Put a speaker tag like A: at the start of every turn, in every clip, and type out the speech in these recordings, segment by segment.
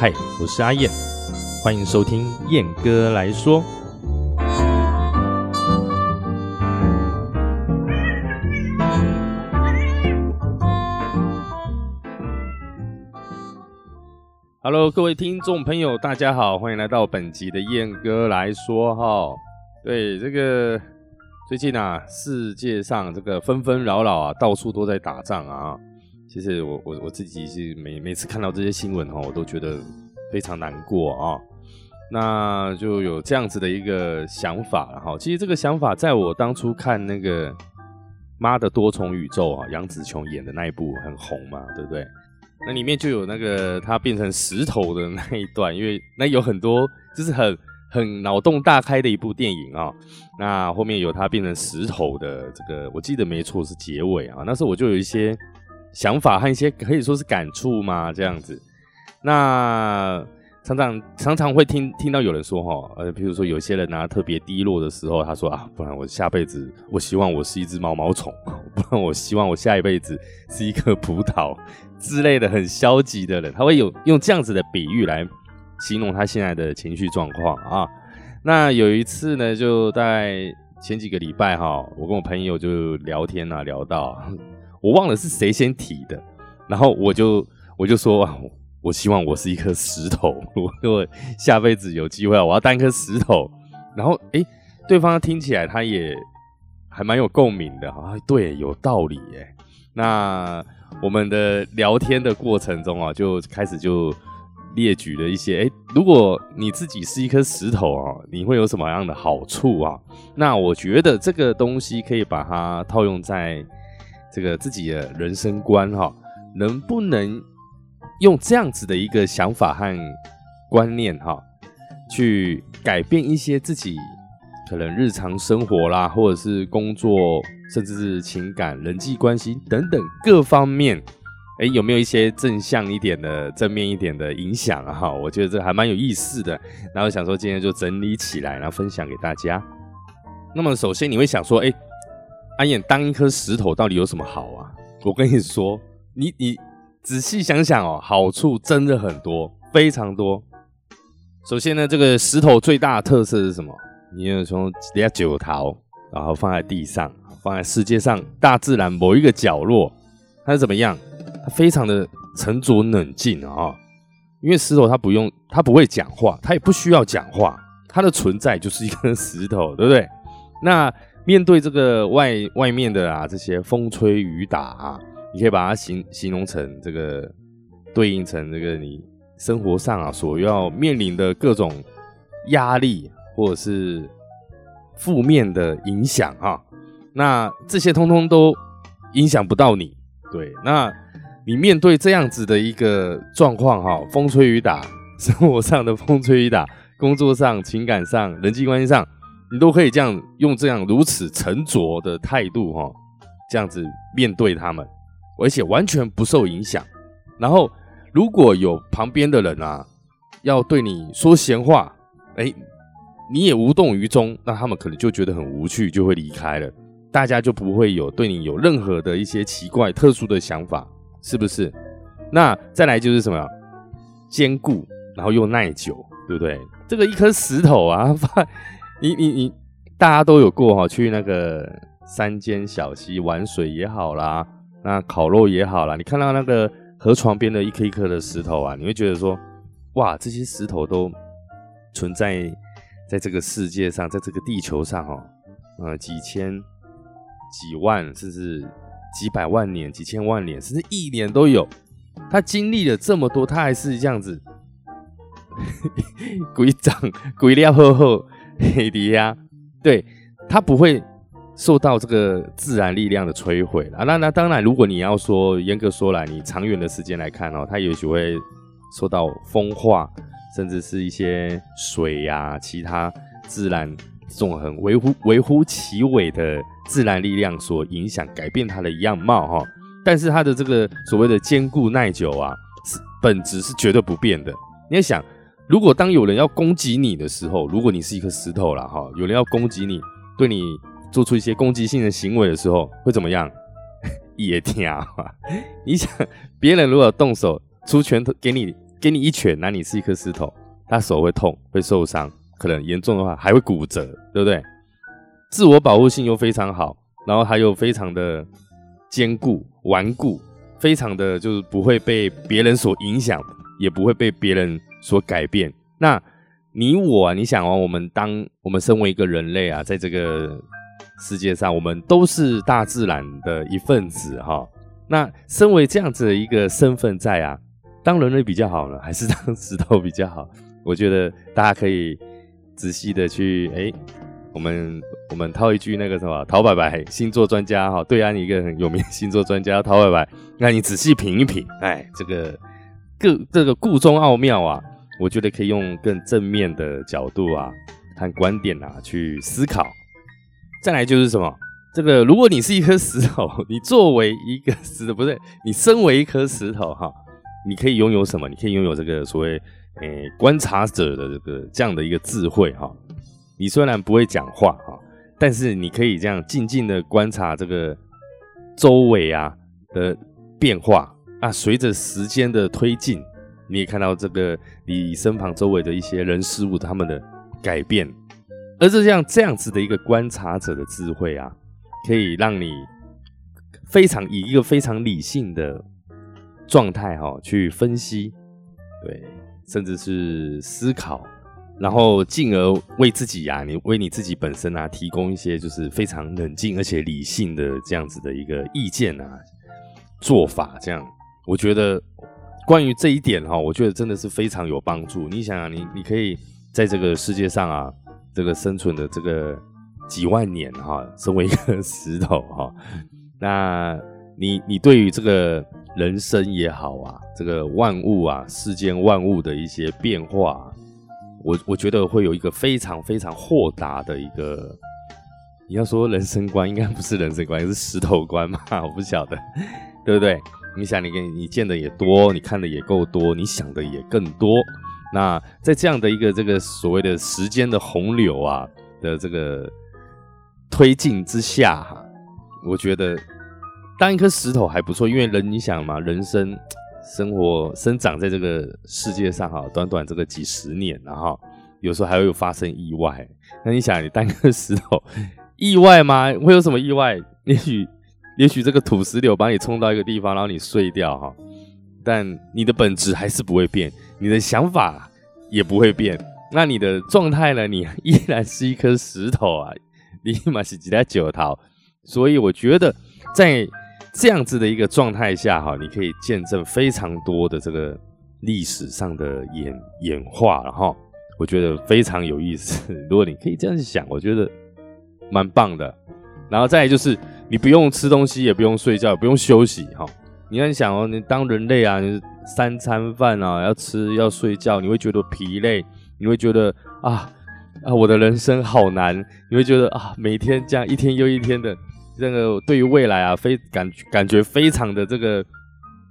A: 嗨，我是阿燕，欢迎收听燕哥来说。Hello，各位听众朋友，大家好，欢迎来到本集的燕哥来说哈。对这个最近啊，世界上这个纷纷扰扰啊，到处都在打仗啊。其实我我我自己是每每次看到这些新闻哈，我都觉得非常难过啊。那就有这样子的一个想法哈。其实这个想法在我当初看那个《妈的多重宇宙》啊，杨紫琼演的那一部很红嘛，对不对？那里面就有那个她变成石头的那一段，因为那有很多就是很很脑洞大开的一部电影啊。那后面有她变成石头的这个，我记得没错是结尾啊。那时候我就有一些想法和一些可以说是感触嘛，这样子。那常常常常会听听到有人说哈，呃，比如说有些人呢特别低落的时候，他说啊，不然我下辈子我希望我是一只毛毛虫，不然我希望我下一辈子是一颗葡萄。之类的很消极的人，他会有用这样子的比喻来形容他现在的情绪状况啊。那有一次呢，就在前几个礼拜哈，我跟我朋友就聊天啊，聊到我忘了是谁先提的，然后我就我就说，我希望我是一颗石头，我下辈子有机会，我要当一颗石头。然后诶，对方听起来他也还蛮有共鸣的啊，对，有道理耶。那。我们的聊天的过程中啊，就开始就列举了一些，哎，如果你自己是一颗石头啊，你会有什么样的好处啊？那我觉得这个东西可以把它套用在这个自己的人生观哈，能不能用这样子的一个想法和观念哈，去改变一些自己可能日常生活啦，或者是工作。甚至是情感、人际关系等等各方面，哎，有没有一些正向一点的、正面一点的影响啊？哈，我觉得这还蛮有意思的。然后想说今天就整理起来，然后分享给大家。那么首先你会想说，哎，阿燕当一颗石头到底有什么好啊？我跟你说，你你仔细想想哦，好处真的很多，非常多。首先呢，这个石头最大的特色是什么？你要从底下九桃，然后放在地上。放在世界上大自然某一个角落，它是怎么样？它非常的沉着冷静啊，因为石头它不用，它不会讲话，它也不需要讲话，它的存在就是一颗石头，对不对？那面对这个外外面的啊这些风吹雨打啊，你可以把它形形容成这个对应成这个你生活上啊所要面临的各种压力或者是负面的影响啊。那这些通通都影响不到你，对？那你面对这样子的一个状况，哈，风吹雨打，生活上的风吹雨打，工作上、情感上、人际关系上，你都可以这样用这样如此沉着的态度，哈，这样子面对他们，而且完全不受影响。然后，如果有旁边的人啊，要对你说闲话，哎，你也无动于衷，那他们可能就觉得很无趣，就会离开了。大家就不会有对你有任何的一些奇怪、特殊的想法，是不是？那再来就是什么？坚固，然后又耐久，对不对？这个一颗石头啊，你你你，大家都有过哈，去那个山间小溪玩水也好啦，那烤肉也好啦，你看到那个河床边的一颗一颗的石头啊，你会觉得说，哇，这些石头都存在在这个世界上，在这个地球上哦，呃，几千。几万，甚至几百万年、几千万年，甚至一年都有。他经历了这么多，他还是这样子，鬼长鬼料厚厚黑的呀。对他不会受到这个自然力量的摧毁啊。那那当然，如果你要说严格说来，你长远的时间来看哦，它也许会受到风化，甚至是一些水呀、其他自然这种很微乎微乎其微的。自然力量所影响改变它的样貌哈，但是它的这个所谓的坚固耐久啊，是本质是绝对不变的。你要想，如果当有人要攻击你的时候，如果你是一颗石头了哈，有人要攻击你，对你做出一些攻击性的行为的时候，会怎么样？也跳。你想，别人如果动手出拳头给你给你一拳，那你是一颗石头，他手会痛，会受伤，可能严重的话还会骨折，对不对？自我保护性又非常好，然后他又非常的坚固顽固，非常的就是不会被别人所影响，也不会被别人所改变。那你我啊，你想啊，我们当我们身为一个人类啊，在这个世界上，我们都是大自然的一份子哈。那身为这样子的一个身份在啊，当人类比较好呢，还是当石头比较好？我觉得大家可以仔细的去哎，我们我们套一句那个什么陶白白星座专家哈，对岸一个很有名的星座专家陶白白，那你仔细品一品，哎，这个各这个故中奥妙啊。我觉得可以用更正面的角度啊和观点啊去思考。再来就是什么？这个如果你是一颗石头，你作为一个石，不对，你身为一颗石头哈，你可以拥有什么？你可以拥有这个所谓诶观察者的这个这样的一个智慧哈。你虽然不会讲话哈，但是你可以这样静静的观察这个周围啊的变化啊，随着时间的推进。你也看到这个你身旁周围的一些人事物他们的改变，而是这样这样子的一个观察者的智慧啊，可以让你非常以一个非常理性的状态哈去分析，对，甚至是思考，然后进而为自己呀，你为你自己本身啊提供一些就是非常冷静而且理性的这样子的一个意见啊做法，这样我觉得。关于这一点哈，我觉得真的是非常有帮助。你想想，你你可以在这个世界上啊，这个生存的这个几万年哈，身为一个石头哈，那你你对于这个人生也好啊，这个万物啊，世间万物的一些变化，我我觉得会有一个非常非常豁达的一个，你要说人生观，应该不是人生观，是石头观嘛？我不晓得，对不对？你想，你跟你见的也多，你看的也够多，你想的也更多。那在这样的一个这个所谓的时间的洪流啊的这个推进之下，哈，我觉得当一颗石头还不错，因为人你想嘛，人生生活生长在这个世界上哈，短短这个几十年，然后有时候还会有发生意外。那你想，你当一颗石头，意外吗？会有什么意外？也许。也许这个土石流把你冲到一个地方，然后你碎掉哈，但你的本质还是不会变，你的想法也不会变，那你的状态呢？你依然是一颗石头啊，立马是几袋九桃。所以我觉得在这样子的一个状态下哈，你可以见证非常多的这个历史上的演演化，然 后我觉得非常有意思。如果你可以这样想，我觉得蛮棒的。然后再就是。你不用吃东西，也不用睡觉，也不用休息，哈。你要想哦，你当人类啊，三餐饭啊，要吃要睡觉，你会觉得疲累，你会觉得啊啊，我的人生好难，你会觉得啊，每天这样一天又一天的，这个对于未来啊，非感感觉非常的这个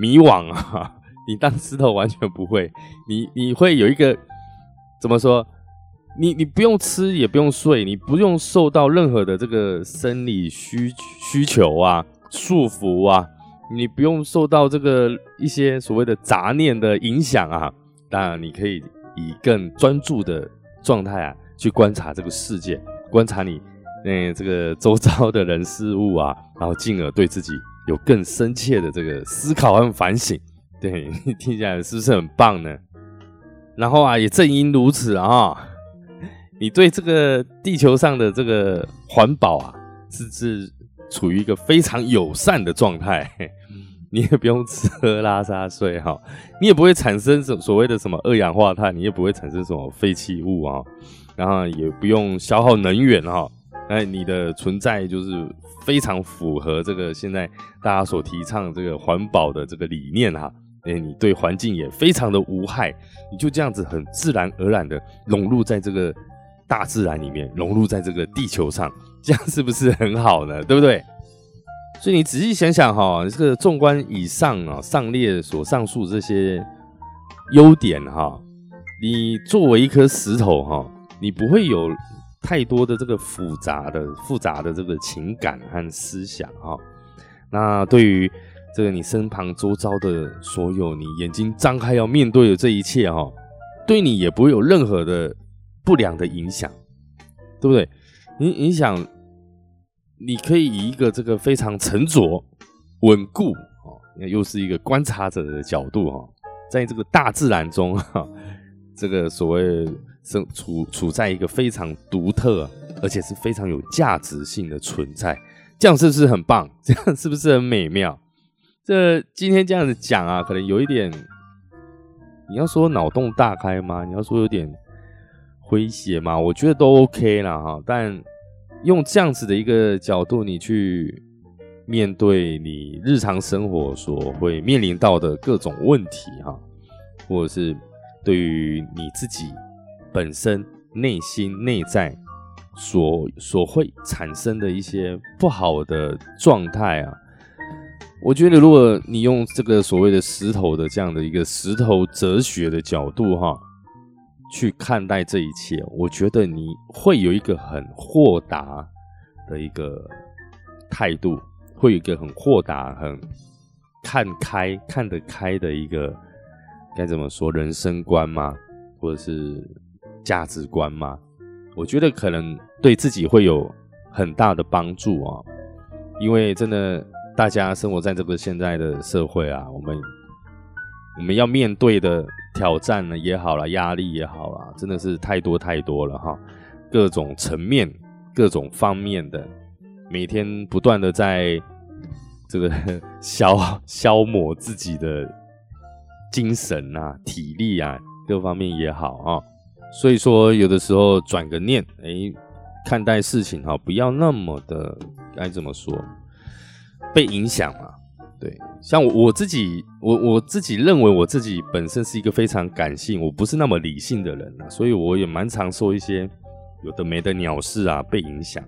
A: 迷惘啊。你当石头完全不会，你你会有一个怎么说？你你不用吃也不用睡，你不用受到任何的这个生理需需求啊束缚啊，你不用受到这个一些所谓的杂念的影响啊。当然，你可以以更专注的状态啊去观察这个世界，观察你嗯这个周遭的人事物啊，然后进而对自己有更深切的这个思考和反省。对，听起来是不是很棒呢？然后啊，也正因如此啊。你对这个地球上的这个环保啊，是是处于一个非常友善的状态，你也不用吃喝拉撒睡哈，你也不会产生所所谓的什么二氧化碳，你也不会产生什么废弃物啊，然后也不用消耗能源哈，哎，你的存在就是非常符合这个现在大家所提倡这个环保的这个理念哈，哎，你对环境也非常的无害，你就这样子很自然而然的融入在这个。大自然里面融入在这个地球上，这样是不是很好呢？对不对？所以你仔细想想哈，这个纵观以上啊上列所上述这些优点哈，你作为一颗石头哈，你不会有太多的这个复杂的复杂的这个情感和思想哈。那对于这个你身旁周遭的所有，你眼睛张开要面对的这一切哈，对你也不会有任何的不良的影响，对不对？你你想，你可以以一个这个非常沉着、稳固哦，又是一个观察者的角度哈，在这个大自然中哈，这个所谓生处处在一个非常独特，而且是非常有价值性的存在，这样是不是很棒？这样是不是很美妙？这今天这样子讲啊，可能有一点，你要说脑洞大开吗？你要说有点诙谐嘛？我觉得都 OK 了哈。但用这样子的一个角度，你去面对你日常生活所会面临到的各种问题哈，或者是对于你自己本身内心内在所所会产生的一些不好的状态啊。我觉得，如果你用这个所谓的石头的这样的一个石头哲学的角度哈，去看待这一切，我觉得你会有一个很豁达的一个态度，会有一个很豁达、很看开、看得开的一个该怎么说人生观吗？或者是价值观吗？我觉得可能对自己会有很大的帮助啊，因为真的。大家生活在这个现在的社会啊，我们我们要面对的挑战呢也好了，压力也好了，真的是太多太多了哈，各种层面、各种方面的，每天不断的在这个 消消磨自己的精神啊、体力啊，各方面也好啊，所以说有的时候转个念，哎，看待事情哈，不要那么的该怎么说？被影响嘛？对，像我我自己，我我自己认为我自己本身是一个非常感性，我不是那么理性的人啊，所以我也蛮常受一些有的没的鸟事啊被影响，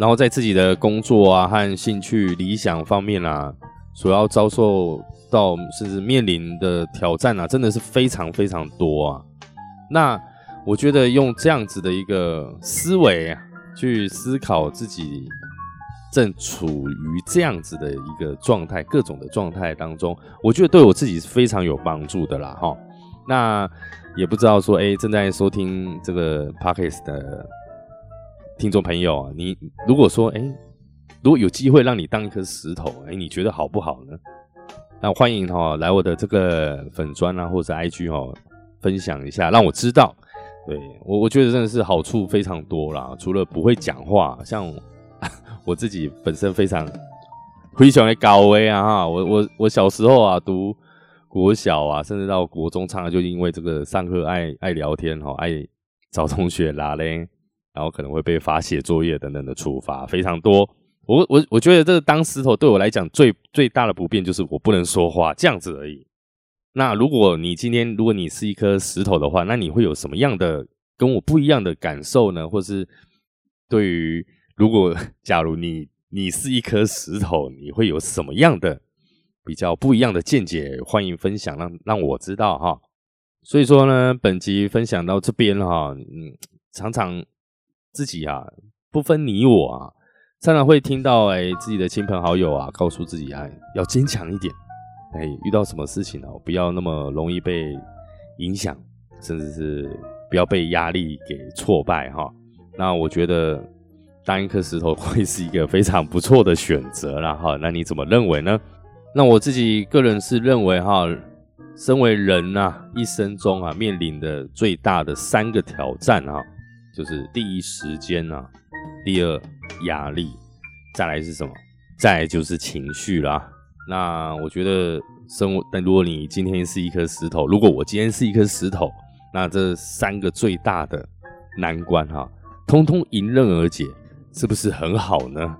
A: 然后在自己的工作啊和兴趣理想方面啊，所要遭受到甚至面临的挑战啊，真的是非常非常多啊。那我觉得用这样子的一个思维啊去思考自己。正处于这样子的一个状态，各种的状态当中，我觉得对我自己是非常有帮助的啦，哈。那也不知道说，哎，正在收听这个 podcast 的听众朋友，你如果说，哎，如果有机会让你当一颗石头，哎，你觉得好不好呢？那欢迎哈来我的这个粉砖啊，或者 IG 哈，分享一下，让我知道。对我，我觉得真的是好处非常多啦，除了不会讲话，像。我自己本身非常非常的高危啊！我我我小时候啊，读国小啊，甚至到国中，常常就因为这个上课爱爱聊天哈，爱找同学拉嘞，然后可能会被罚写作业等等的处罚非常多。我我我觉得这个当石头对我来讲最最大的不便就是我不能说话这样子而已。那如果你今天如果你是一颗石头的话，那你会有什么样的跟我不一样的感受呢？或是对于？如果 假如你你是一颗石头，你会有什么样的比较不一样的见解？欢迎分享，让让我知道哈。所以说呢，本集分享到这边哈，嗯，常常自己啊不分你我啊，常常会听到哎自己的亲朋好友啊，告诉自己啊要坚强一点，哎遇到什么事情呢，不要那么容易被影响，甚至是不要被压力给挫败哈。那我觉得。当一颗石头会是一个非常不错的选择啦哈，那你怎么认为呢？那我自己个人是认为哈，身为人呐，一生中啊面临的最大的三个挑战啊，就是第一时间啊，第二压力，再来是什么？再来就是情绪啦。那我觉得生活，但如果你今天是一颗石头，如果我今天是一颗石头，那这三个最大的难关哈，通通迎刃而解。是不是很好呢？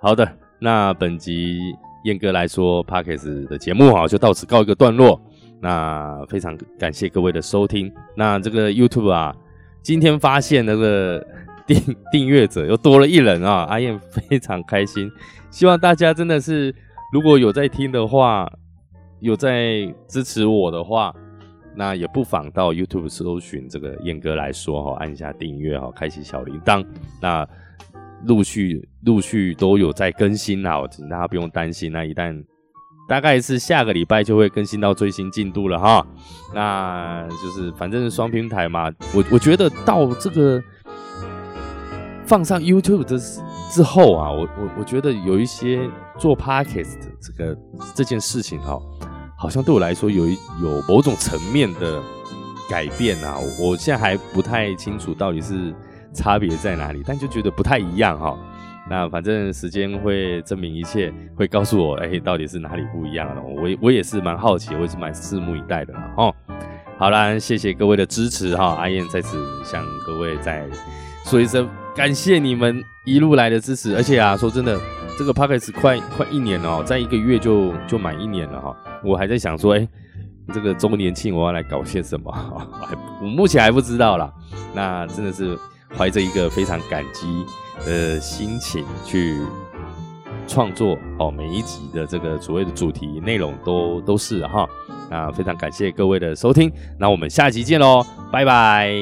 A: 好的，那本集燕哥来说 p a c k e s 的节目啊，就到此告一个段落。那非常感谢各位的收听。那这个 YouTube 啊，今天发现那个订订阅者又多了一人啊，阿燕非常开心。希望大家真的是如果有在听的话，有在支持我的话，那也不妨到 YouTube 搜寻这个燕哥来说哈，按一下订阅哈，开启小铃铛。那陆续陆续都有在更新啦，请大家不用担心。那一旦大概是下个礼拜就会更新到最新进度了哈。那就是反正双平台嘛，我我觉得到这个放上 YouTube 的之后啊，我我我觉得有一些做 Podcast 这个这件事情哈，好像对我来说有有某种层面的改变啊。我现在还不太清楚到底是差别在哪里，但就觉得不太一样哈。那反正时间会证明一切，会告诉我，哎，到底是哪里不一样了。我我也是蛮好奇，我也是蛮拭目以待的啦。哦，好啦，谢谢各位的支持哈，阿燕在此向各位再说一声感谢你们一路来的支持。而且啊，说真的，这个 p o c k e t 快快一年了，在一个月就就满一年了哈。我还在想说，哎，这个周年庆我要来搞些什么？还 我目前还不知道啦。那真的是怀着一个非常感激。的心情去创作哦，每一集的这个所谓的主题内容都都是哈，那非常感谢各位的收听，那我们下集见喽，拜拜。